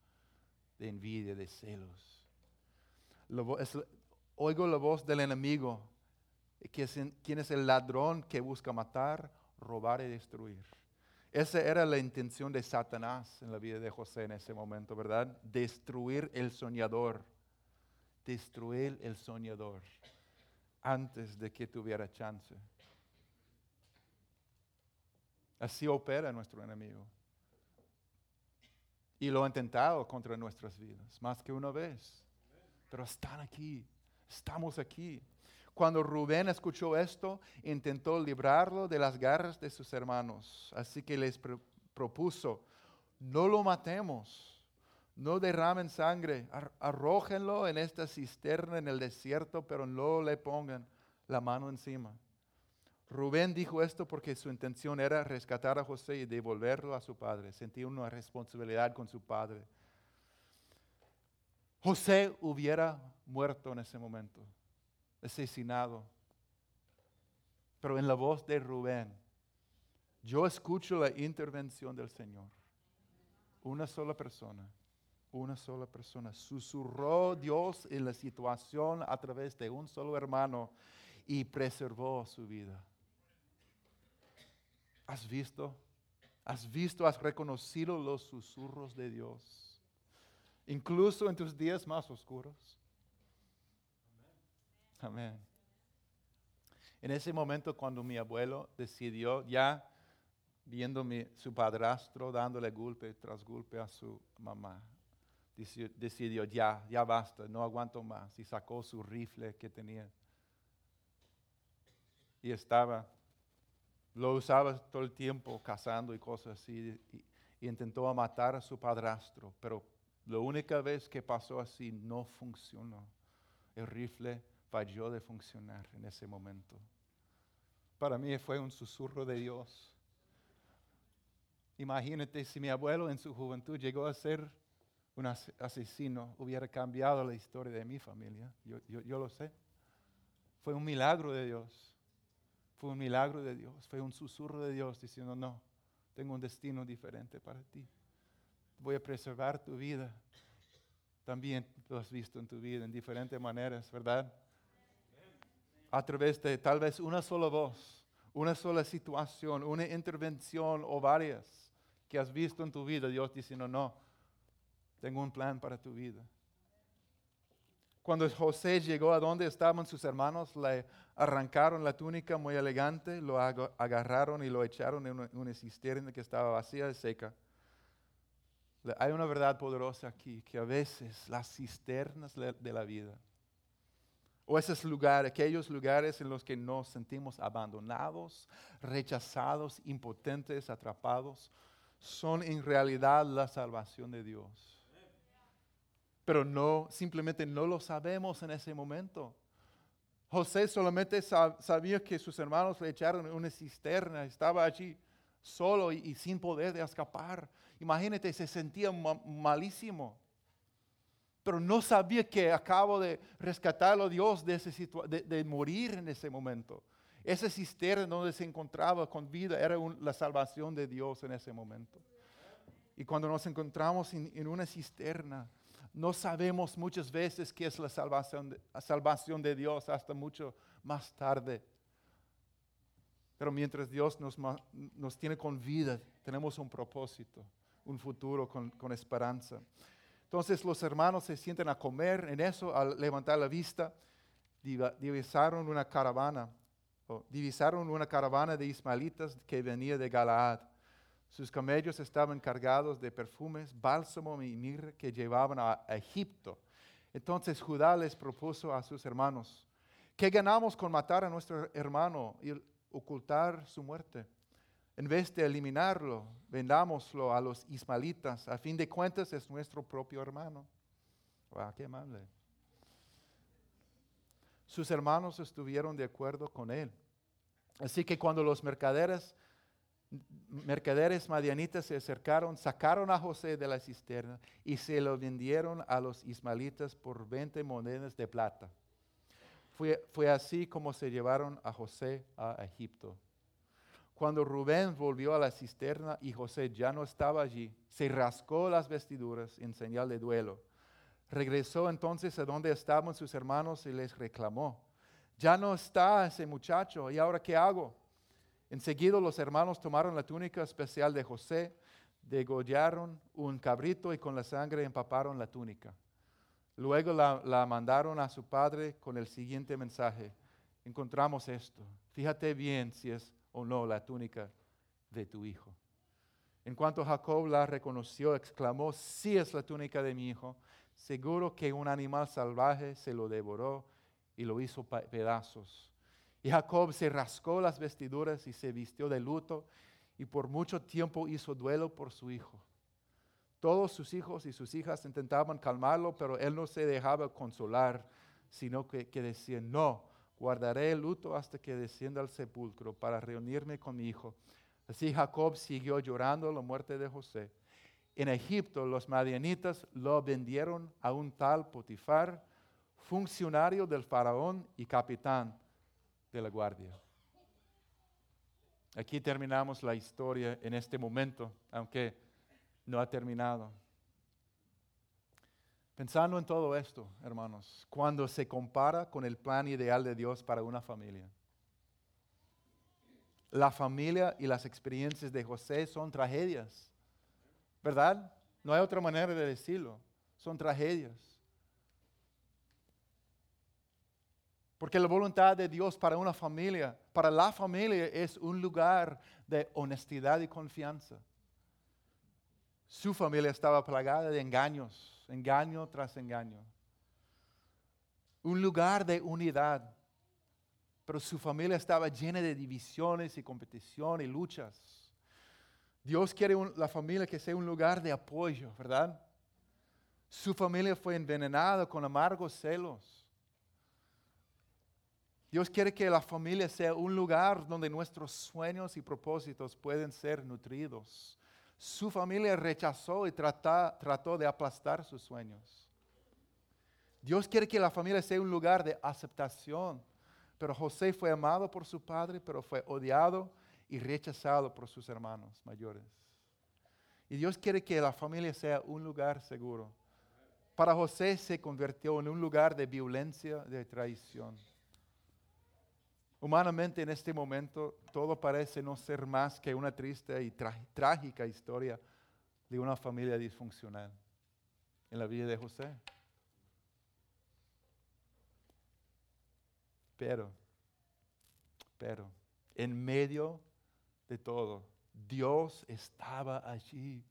de envidia, de celos. Oigo la voz del enemigo, que es, quien es el ladrón que busca matar, robar y destruir. Esa era la intención de Satanás en la vida de José en ese momento, ¿verdad? Destruir el soñador destruir el soñador antes de que tuviera chance. Así opera nuestro enemigo. Y lo ha intentado contra nuestras vidas, más que una vez. Pero están aquí, estamos aquí. Cuando Rubén escuchó esto, intentó librarlo de las garras de sus hermanos. Así que les propuso, no lo matemos no derramen sangre, arrójenlo en esta cisterna en el desierto, pero no le pongan la mano encima. Rubén dijo esto porque su intención era rescatar a José y devolverlo a su padre. Sentía una responsabilidad con su padre. José hubiera muerto en ese momento, asesinado. Pero en la voz de Rubén, yo escucho la intervención del Señor. Una sola persona una sola persona. Susurró Dios en la situación a través de un solo hermano y preservó su vida. ¿Has visto? ¿Has visto, has reconocido los susurros de Dios? Incluso en tus días más oscuros. Amén. En ese momento cuando mi abuelo decidió ya viendo su padrastro dándole golpe tras golpe a su mamá, decidió ya, ya basta, no aguanto más y sacó su rifle que tenía. Y estaba, lo usaba todo el tiempo cazando y cosas así y, intentó matar a su padrastro, pero la única vez que pasó así no funcionó. El rifle falló de funcionar en ese momento. Para mí fue un susurro de Dios. Imagínate si mi abuelo en su juventud llegó a ser un asesino, hubiera cambiado la historia de mi familia. Yo, yo, lo sé. Fue un milagro de Dios. Fue un milagro de Dios. Fue un susurro de Dios diciendo, no, tengo un destino diferente para ti. Voy a preservar tu vida. También lo has visto en tu vida en diferentes maneras, ¿verdad? a través de tal vez una sola voz, una sola situación, una intervención o varias que has visto en tu vida, Dios diciendo, no, tengo un plan para tu vida. Cuando José llegó a donde estaban sus hermanos, le arrancaron la túnica muy elegante, lo agarraron y lo echaron en una cisterna que estaba vacía y seca. Hay una verdad poderosa aquí, que a veces las cisternas de la vida o esos lugares, aquellos lugares en los que nos sentimos abandonados, rechazados, impotentes, atrapados, son en realidad la salvación de Dios. Pero no, simplemente no lo sabemos en ese momento. José solamente sabía que sus hermanos le echaron una cisterna, estaba allí solo y, sin poder de escapar. Imagínate, se sentía malísimo pero no sabía que acabo de rescatarlo Dios de, de, morir en ese momento. Esa cisterna donde se encontraba con vida era la salvación de Dios en ese momento. Y cuando nos encontramos en, una cisterna, no sabemos muchas veces qué es la salvación, de, salvación de Dios hasta mucho más tarde. Pero mientras Dios nos, nos tiene con vida, tenemos un propósito, un futuro con, esperanza. Entonces los hermanos se sienten a comer en eso, al levantar la vista, divisaron una caravana, divisaron una caravana de ismaelitas que venía de Galaad. Sus camellos estaban cargados de perfumes, bálsamo y mirra que llevaban a Egipto. Entonces Judá les propuso a sus hermanos, ¿qué ganamos con matar a nuestro hermano y ocultar su muerte? En vez de eliminarlo, vendámoslo a los ismaelitas. A fin de cuentas es nuestro propio hermano. Wow, qué amable. Sus hermanos estuvieron de acuerdo con él. Así que cuando los mercaderes, mercaderes madianitas se acercaron, sacaron a José de la cisterna y se lo vendieron a los ismaelitas por 20 monedas de plata. Fue, fue así como se llevaron a José a Egipto. Cuando Rubén volvió a la cisterna y José ya no estaba allí, se rascó las vestiduras en señal de duelo. Regresó entonces a donde estaban sus hermanos y les reclamó, ya no está ese muchacho, ¿y ahora qué hago? Enseguida los hermanos tomaron la túnica especial de José, degollaron un cabrito y con la sangre empaparon la túnica. Luego la, la mandaron a su padre con el siguiente mensaje. Encontramos esto. Fíjate bien si es o no la túnica de tu hijo. En cuanto Jacob la reconoció, exclamó, sí es la túnica de mi hijo. Seguro que un animal salvaje se lo devoró y lo hizo pedazos. Y Jacob se rascó las vestiduras y se vistió de luto y por mucho tiempo hizo duelo por su hijo. Todos sus hijos y sus hijas intentaban calmarlo, pero él no se dejaba consolar, sino que, que decían, no, guardaré el luto hasta que descienda al sepulcro para reunirme con mi hijo. Así Jacob siguió llorando la muerte de José. En Egipto los madianitas lo vendieron a un tal Potifar, funcionario del faraón y capitán de la guardia. Aquí terminamos la historia en este momento, aunque no ha terminado. Pensando en todo esto, hermanos, cuando se compara con el plan ideal de Dios para una familia. La familia y las experiencias de José son tragedias, ¿verdad? No hay otra manera de decirlo, son tragedias. Porque la voluntad de Dios para una familia, para la familia, es un lugar de honestidad y confianza. Su familia estaba plagada de engaños, engaño tras engaño. Un lugar de unidad, pero su familia estaba llena de divisiones y competición y luchas. Dios quiere la familia que sea un lugar de apoyo, ¿verdad? Su familia fue envenenada con amargos celos. Dios quiere que la familia sea un lugar donde nuestros sueños y propósitos pueden ser nutridos. Su familia rechazó y trató de aplastar sus sueños. Dios quiere que la familia sea un lugar de aceptación. Pero José fue amado por su padre, pero fue odiado y rechazado por sus hermanos mayores. Y Dios quiere que la familia sea un lugar seguro. Para José se convirtió en un lugar de violencia, de traición. Humanamente en este momento todo parece no ser más que una triste y trágica historia de una familia disfuncional en la vida de José. Pero, pero, en medio de todo, Dios estaba allí.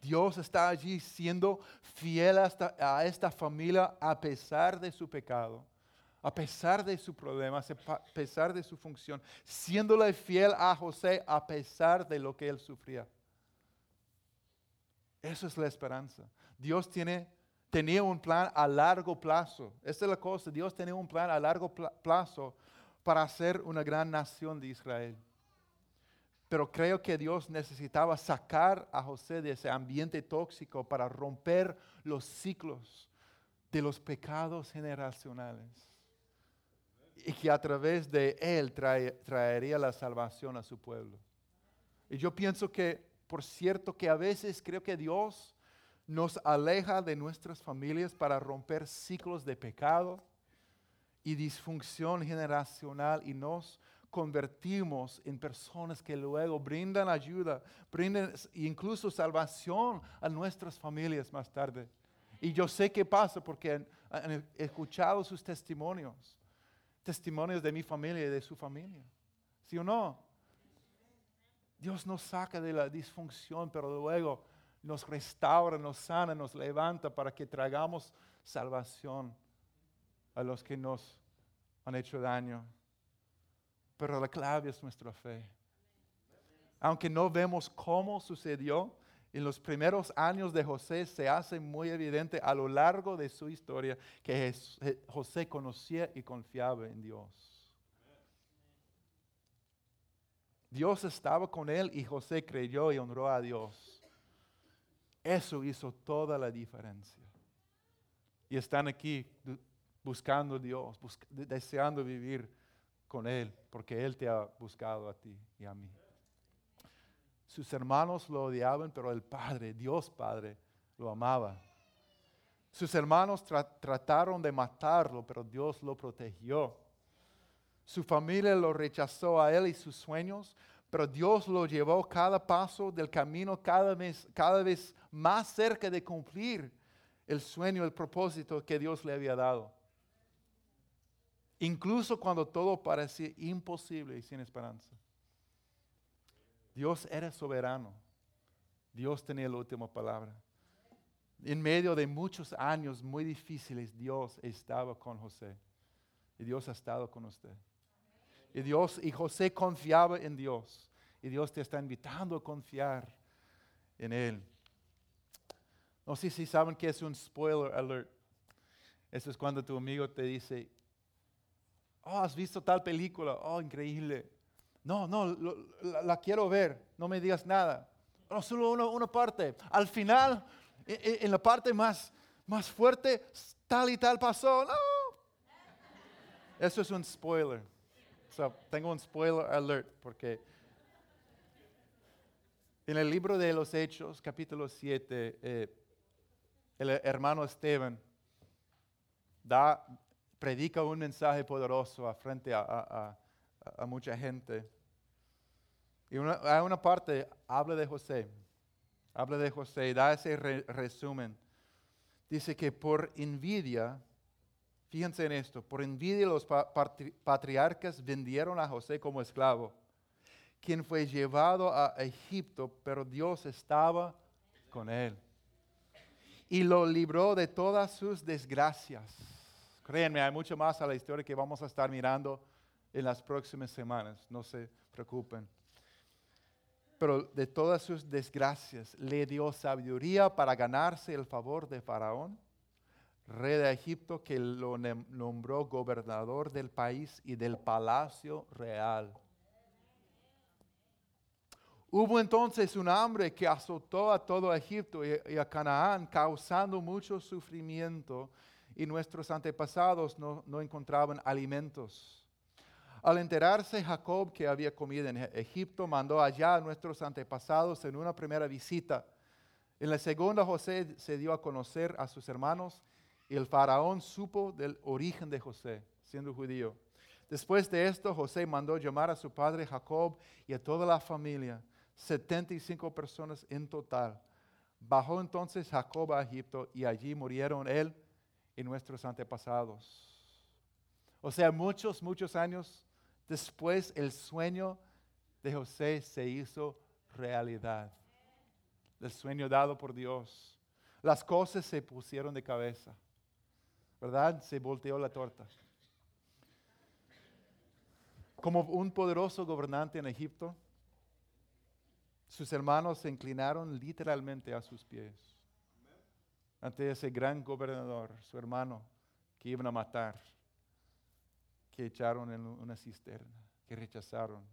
Dios está allí siendo fiel a esta familia a pesar de su pecado a pesar de su problema, a pesar de su función, siéndole fiel a José a pesar de lo que él sufría. Eso es la esperanza. Dios tiene, tenía un plan a largo plazo. Esa es la cosa. Dios tenía un plan a largo plazo para hacer una gran nación de Israel. Pero creo que Dios necesitaba sacar a José de ese ambiente tóxico para romper los ciclos de los pecados generacionales y que a través de él traería la salvación a su pueblo. Y yo pienso que, por cierto, que a veces creo que Dios nos aleja de nuestras familias para romper ciclos de pecado y disfunción generacional y nos convertimos en personas que luego brindan ayuda, brindan incluso salvación a nuestras familias más tarde. Y yo sé que pasa porque han escuchado sus testimonios testimonios de mi familia y de su familia. ¿Sí o no? Dios nos saca de la disfunción, pero luego nos restaura, nos sana, nos levanta para que tragamos salvación a los que nos han hecho daño. Pero la clave es nuestra fe. Aunque no vemos cómo sucedió, en los primeros años de José se hace muy evidente a lo largo de su historia que José conocía y confiaba en Dios. Dios estaba con él y José creyó y honró a Dios. Eso hizo toda la diferencia. Y están aquí buscando a Dios, deseando vivir con Él, porque Él te ha buscado a ti y a mí. Sus hermanos lo odiaban, pero el Padre, Dios Padre, lo amaba. Sus hermanos trataron de matarlo, pero Dios lo protegió. Su familia lo rechazó a él y sus sueños, pero Dios lo llevó cada paso del camino cada vez, cada vez más cerca de cumplir el sueño, el propósito que Dios le había dado. Incluso cuando todo parecía imposible y sin esperanza. Dios era soberano. Dios tenía la última palabra. En medio de muchos años muy difíciles, Dios estaba con José. Y Dios ha estado con usted. Y Dios y José confiaba en Dios. Y Dios te está invitando a confiar en Él. No sé si saben que es un spoiler alert. Eso es cuando tu amigo te dice, oh, has visto tal película, oh, increíble. No, no, la, quiero ver, no me digas nada. No, solo una, parte. Al final, e, e, en, la parte más, más fuerte, tal y tal pasó. No. Eso es un spoiler. tengo un spoiler alert porque en el libro de los Hechos, capítulo 7, eh, el hermano Esteban da, predica un mensaje poderoso a frente a a, mucha gente. Y una, hay una parte, habla de José, habla de José, da ese resumen. Dice que por envidia Fíjense en esto, por envidia los patriarcas vendieron a José como esclavo, quien fue llevado a Egipto, pero Dios estaba con él y lo libró de todas sus desgracias. Créanme, hay mucho más a la historia que vamos a estar mirando en las próximas semanas, no se preocupen. Pero de todas sus desgracias le dio sabiduría para ganarse el favor de Faraón rey de Egipto, que lo nombró gobernador del país y del palacio real. Hubo entonces un hambre que azotó a todo Egipto y a Canaán, causando mucho sufrimiento, y nuestros antepasados no, no encontraban alimentos. Al enterarse Jacob que había comido en Egipto, mandó allá a nuestros antepasados en una primera visita. En la segunda, José se dio a conocer a sus hermanos y el faraón supo del origen de José, siendo judío. Después de esto, José mandó llamar a su padre Jacob y a toda la familia, 75 personas en total. Bajó entonces Jacob a Egipto y allí murieron él y nuestros antepasados. O sea, muchos, muchos años después el sueño de José se hizo realidad. El sueño dado por Dios. Las cosas se pusieron de cabeza. ¿verdad? Se volteó la torta. Como un poderoso gobernante en Egipto, sus hermanos se inclinaron literalmente a sus pies ante ese gran gobernador, su hermano, que iban a matar, que echaron en una cisterna, que rechazaron.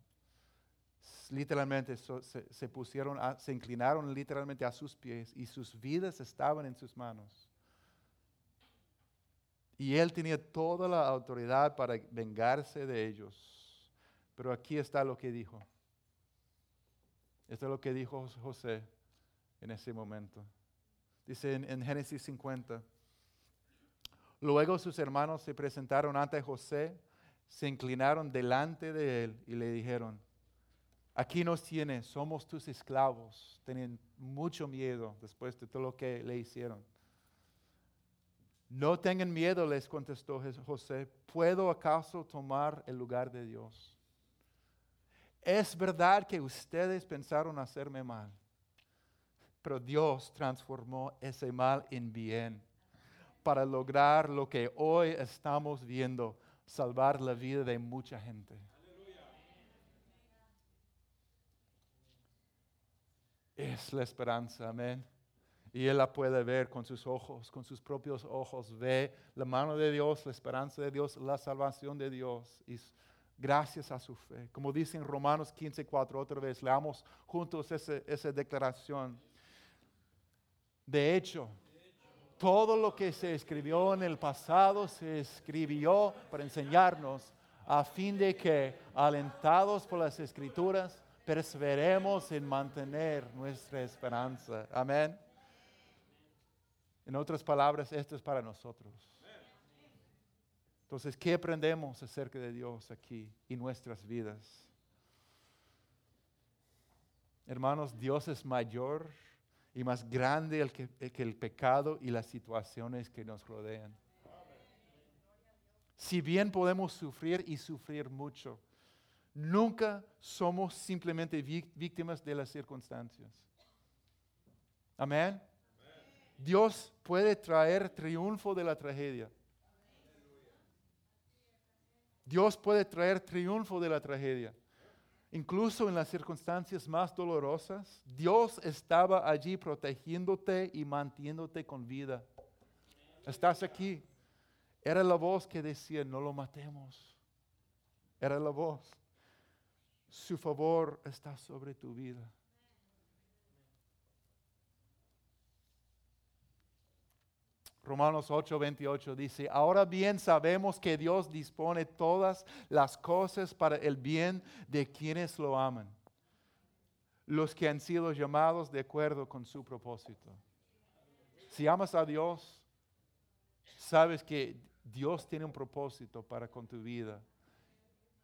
Literalmente se, pusieron, se inclinaron literalmente a sus pies y sus vidas estaban en sus manos. Y él tenía toda la autoridad para vengarse de ellos. Pero aquí está lo que dijo. Esto es lo que dijo José en ese momento. Dice en, Génesis 50. Luego sus hermanos se presentaron ante José, se inclinaron delante de él y le dijeron, aquí nos tienes, somos tus esclavos. Tenían mucho miedo después de todo lo que le hicieron. No tengan miedo, les contestó José, ¿puedo acaso tomar el lugar de Dios? Es verdad que ustedes pensaron hacerme mal, pero Dios transformó ese mal en bien para lograr lo que hoy estamos viendo, salvar la vida de mucha gente. Es la esperanza, amén y él la puede ver con sus ojos, con sus propios ojos. Ve la mano de Dios, la esperanza de Dios, la salvación de Dios. Y gracias a su fe. Como dice en Romanos 15, 4, otra vez, leamos juntos esa declaración. De hecho, todo lo que se escribió en el pasado se escribió para enseñarnos a fin de que, alentados por las escrituras, perseveremos en mantener nuestra esperanza. Amén. En otras palabras, esto es para nosotros. Entonces, ¿qué aprendemos acerca de Dios aquí y nuestras vidas? Hermanos, Dios es mayor y más grande que, que el pecado y las situaciones que nos rodean. Si bien podemos sufrir y sufrir mucho, nunca somos simplemente víctimas de las circunstancias. Amén. Dios puede traer triunfo de la tragedia. Dios puede traer triunfo de la tragedia. Incluso en las circunstancias más dolorosas, Dios estaba allí protegiéndote y manteniéndote con vida. Estás aquí. Era la voz que decía, no lo matemos. Era la voz. Su favor está sobre tu vida. Romanos 8, 28 dice, ahora bien sabemos que Dios dispone todas las cosas para el bien de quienes lo aman, los que han sido llamados de acuerdo con su propósito. Si amas a Dios, sabes que Dios tiene un propósito para con tu vida.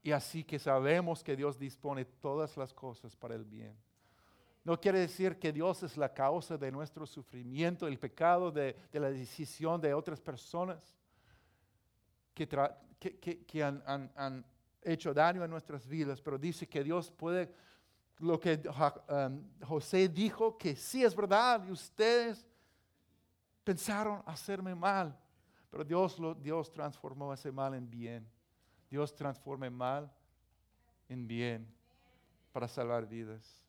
Y así que sabemos que Dios dispone todas las cosas para el bien. No quiere decir que Dios es la causa de nuestro sufrimiento, el pecado de, la decisión de otras personas. que, han, hecho daño en nuestras vidas, pero dice que Dios puede, lo que um, José dijo, que sí es verdad, y ustedes pensaron hacerme mal, pero Dios, lo, Dios transformó ese mal en bien. Dios transforma el mal en bien para salvar vidas.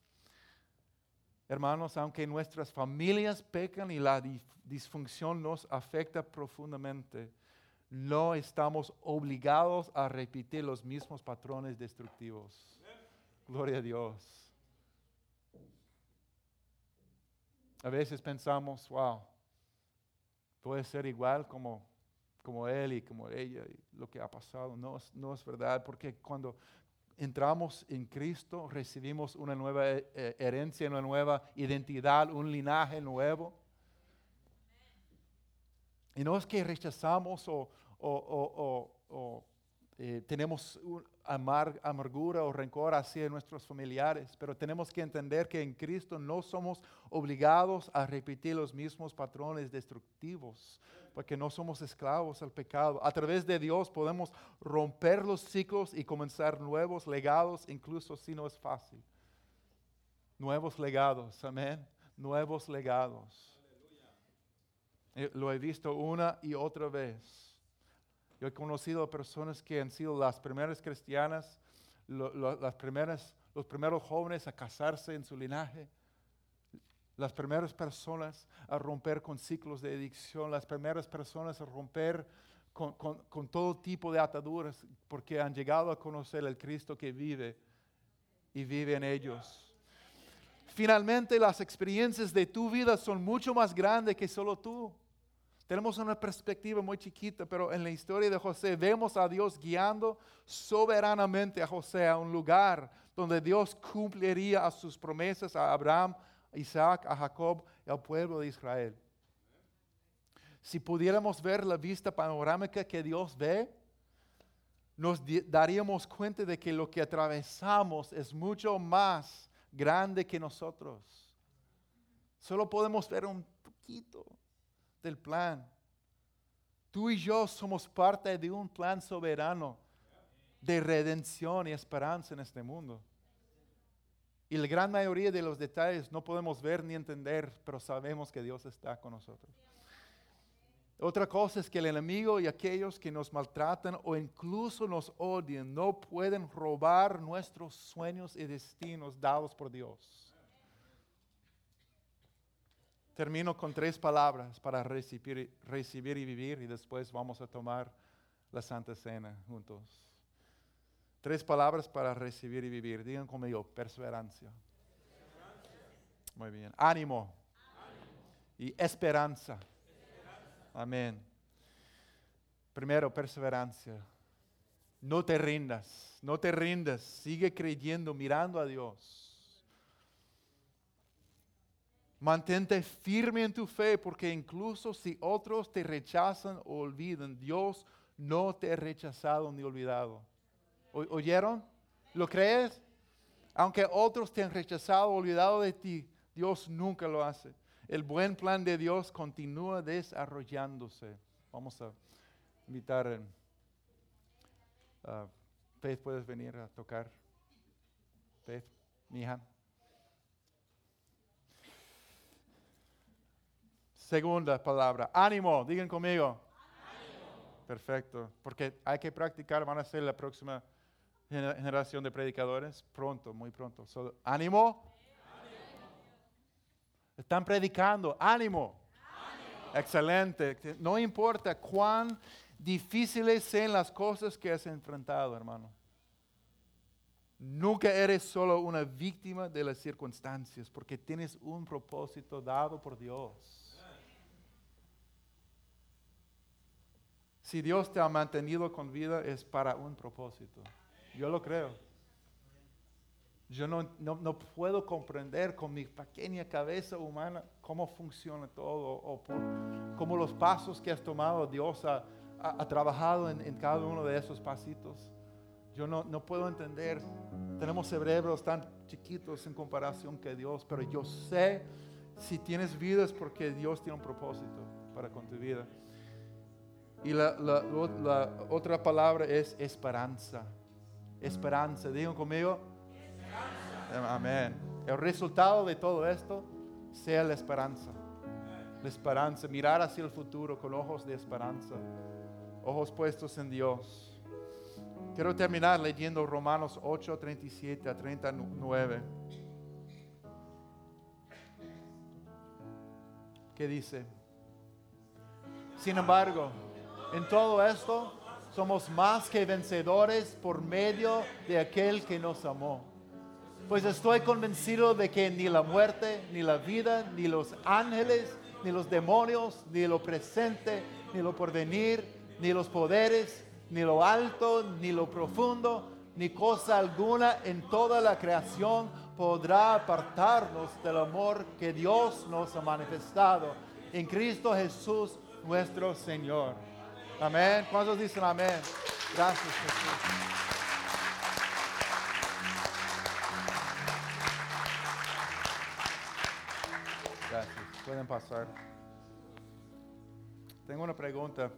Hermanos, aunque nuestras familias pecan y la disfunción nos afecta profundamente, no estamos obligados a repetir los mismos patrones destructivos. Gloria a Dios. A veces pensamos, wow, puede ser igual como, como él y como ella y lo que ha pasado. No, no es verdad, porque cuando entramos en Cristo recibimos una nueva eh, herencia, una nueva identidad, un linaje nuevo. Y no es que rechazamos o, eh, tenemos amargura o rencor hacia nuestros familiares, pero tenemos que entender que en Cristo no somos obligados a repetir los mismos patrones destructivos, porque no somos esclavos al pecado. A través de Dios podemos romper los ciclos y comenzar nuevos legados, incluso si no es fácil. Nuevos legados, amén. Nuevos legados. Eh, lo he visto una y otra vez. Yo he conocido personas que han sido las primeras cristianas, las primeras, los primeros jóvenes a casarse en su linaje, las primeras personas a romper con ciclos de adicción, las primeras personas a romper con, con todo tipo de ataduras, porque han llegado a conocer el Cristo que vive y vive en ellos. Finalmente, las experiencias de tu vida son mucho más grandes que solo tú. Tenemos una perspectiva muy chiquita, pero en la historia de José vemos a Dios guiando soberanamente a José a un lugar donde Dios cumpliría a sus promesas a Abraham, Isaac, a Jacob y al pueblo de Israel. Si pudiéramos ver la vista panorámica que Dios ve, nos daríamos cuenta de que lo que atravesamos es mucho más grande que nosotros. Solo podemos ver un poquito del plan. Tú y yo somos parte de un plan soberano de redención y esperanza en este mundo. Y la gran mayoría de los detalles no podemos ver ni entender, pero sabemos que Dios está con nosotros. Otra cosa es que el enemigo y aquellos que nos maltratan o incluso nos odian no pueden robar nuestros sueños y destinos dados por Dios. Termino con tres palabras para recibir, recibir y vivir y después vamos a tomar la Santa Cena juntos. Tres palabras para recibir y vivir. Digan conmigo, perseverancia. Muy bien. Ánimo. Y esperanza. Amén. Primero, perseverancia. No te rindas, no te rindas. Sigue creyendo, mirando a Dios. Mantente firme en tu fe porque incluso si otros te rechazan o olvidan, Dios no te ha rechazado ni olvidado. ¿Oyeron? ¿Lo crees? Aunque otros te han rechazado olvidado de ti, Dios nunca lo hace. El buen plan de Dios continúa desarrollándose. Vamos a invitar uh, puedes venir a tocar. Faith, mi. Segunda palabra, ánimo, digan conmigo. Perfecto, porque hay que practicar, van a ser la próxima generación de predicadores pronto, muy pronto. ánimo. Están predicando, ánimo. Excelente. No importa cuán difíciles sean las cosas que has enfrentado, hermano. Nunca eres solo una víctima de las circunstancias, porque tienes un propósito dado por Dios. Si Dios te ha mantenido con vida es para un propósito. Yo lo creo. Yo no, no, puedo comprender con mi pequeña cabeza humana cómo funciona todo o por, cómo los pasos que has tomado Dios ha, ha, trabajado en, en, cada uno de esos pasitos. Yo no, no puedo entender. Tenemos cerebros tan chiquitos en comparación que Dios, pero yo sé si tienes vida es porque Dios tiene un propósito para con tu vida. Y la- la otra palabra es esperanza. Esperanza. Digan conmigo. Amén. El resultado de todo esto sea la esperanza. La esperanza. Mirar hacia el futuro con ojos de esperanza. Ojos puestos en Dios. Quiero terminar leyendo Romanos 8, 37 a 39. ¿Qué dice? Sin embargo, en todo esto somos más que vencedores por medio de aquel que nos amó. Pues estoy convencido de que ni la muerte, ni la vida, ni los ángeles, ni los demonios, ni lo presente, ni lo porvenir, ni los poderes, ni lo alto, ni lo profundo, ni cosa alguna en toda la creación podrá apartarnos del amor que Dios nos ha manifestado en Cristo Jesús nuestro Señor. Amén. ¿Cuántos dicen amén? Gracias Jesús. Gracias. Pueden pasar. Tengo una pregunta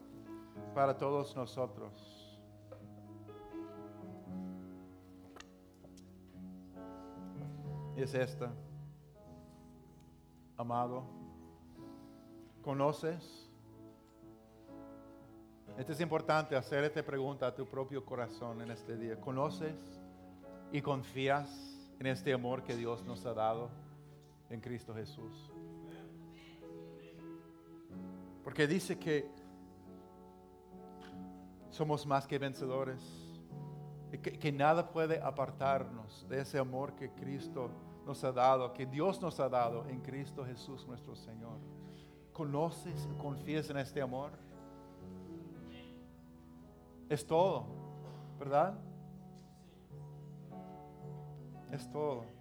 para todos nosotros. Es esta. Amado, ¿conoces? Esto es importante hacer esta pregunta a tu propio corazón en este día. ¿Conoces y confías en este amor que Dios nos ha dado en Cristo Jesús? Porque dice que somos más que vencedores. Y que, que nada puede apartarnos de ese amor que Cristo nos ha dado, que Dios nos ha dado en Cristo Jesús nuestro Señor. ¿Conoces, confías en este amor? Es todo, ¿verdad? Es todo.